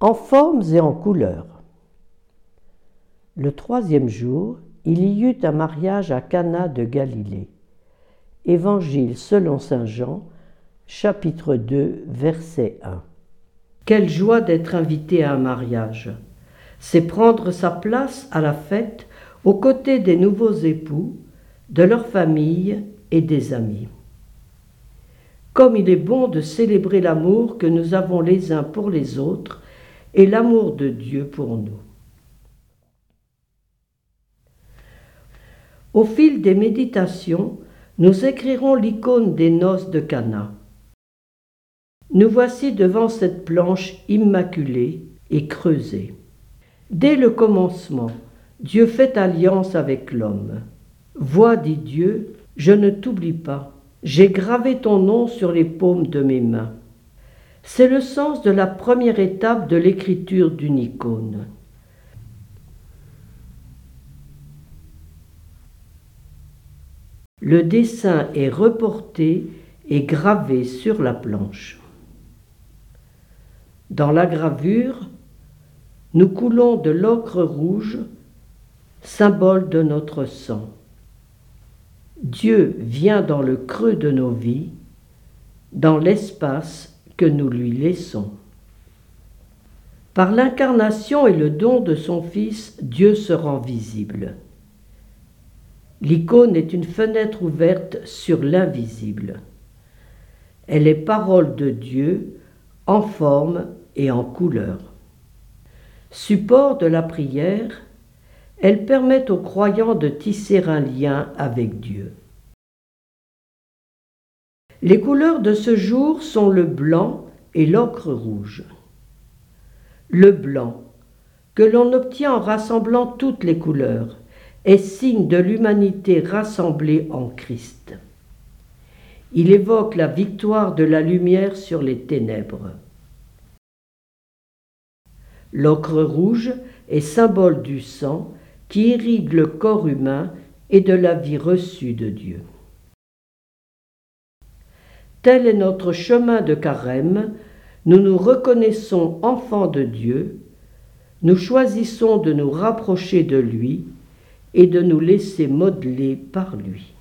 en formes et en couleurs. Le troisième jour, il y eut un mariage à Cana de Galilée. Évangile selon saint Jean, chapitre 2, verset 1. Quelle joie d'être invité à un mariage. C'est prendre sa place à la fête aux côtés des nouveaux époux, de leur famille et des amis. Comme il est bon de célébrer l'amour que nous avons les uns pour les autres et l'amour de Dieu pour nous. Au fil des méditations, nous écrirons l'icône des noces de Cana. Nous voici devant cette planche immaculée et creusée. Dès le commencement, Dieu fait alliance avec l'homme. Vois, dit Dieu, je ne t'oublie pas. J'ai gravé ton nom sur les paumes de mes mains. C'est le sens de la première étape de l'écriture d'une icône. Le dessin est reporté et gravé sur la planche. Dans la gravure, nous coulons de l'ocre rouge, symbole de notre sang. Dieu vient dans le creux de nos vies, dans l'espace nous lui laissons. Par l'incarnation et le don de son Fils, Dieu se rend visible. L'icône est une fenêtre ouverte sur l'invisible. Elle est parole de Dieu en forme et en couleur. Support de la prière, elle permet aux croyants de tisser un lien avec Dieu. Les couleurs de ce jour sont le blanc et l'ocre rouge. Le blanc, que l'on obtient en rassemblant toutes les couleurs, est signe de l'humanité rassemblée en Christ. Il évoque la victoire de la lumière sur les ténèbres. L'ocre rouge est symbole du sang qui irrigue le corps humain et de la vie reçue de Dieu. Tel est notre chemin de carême, nous nous reconnaissons enfants de Dieu, nous choisissons de nous rapprocher de lui et de nous laisser modeler par lui.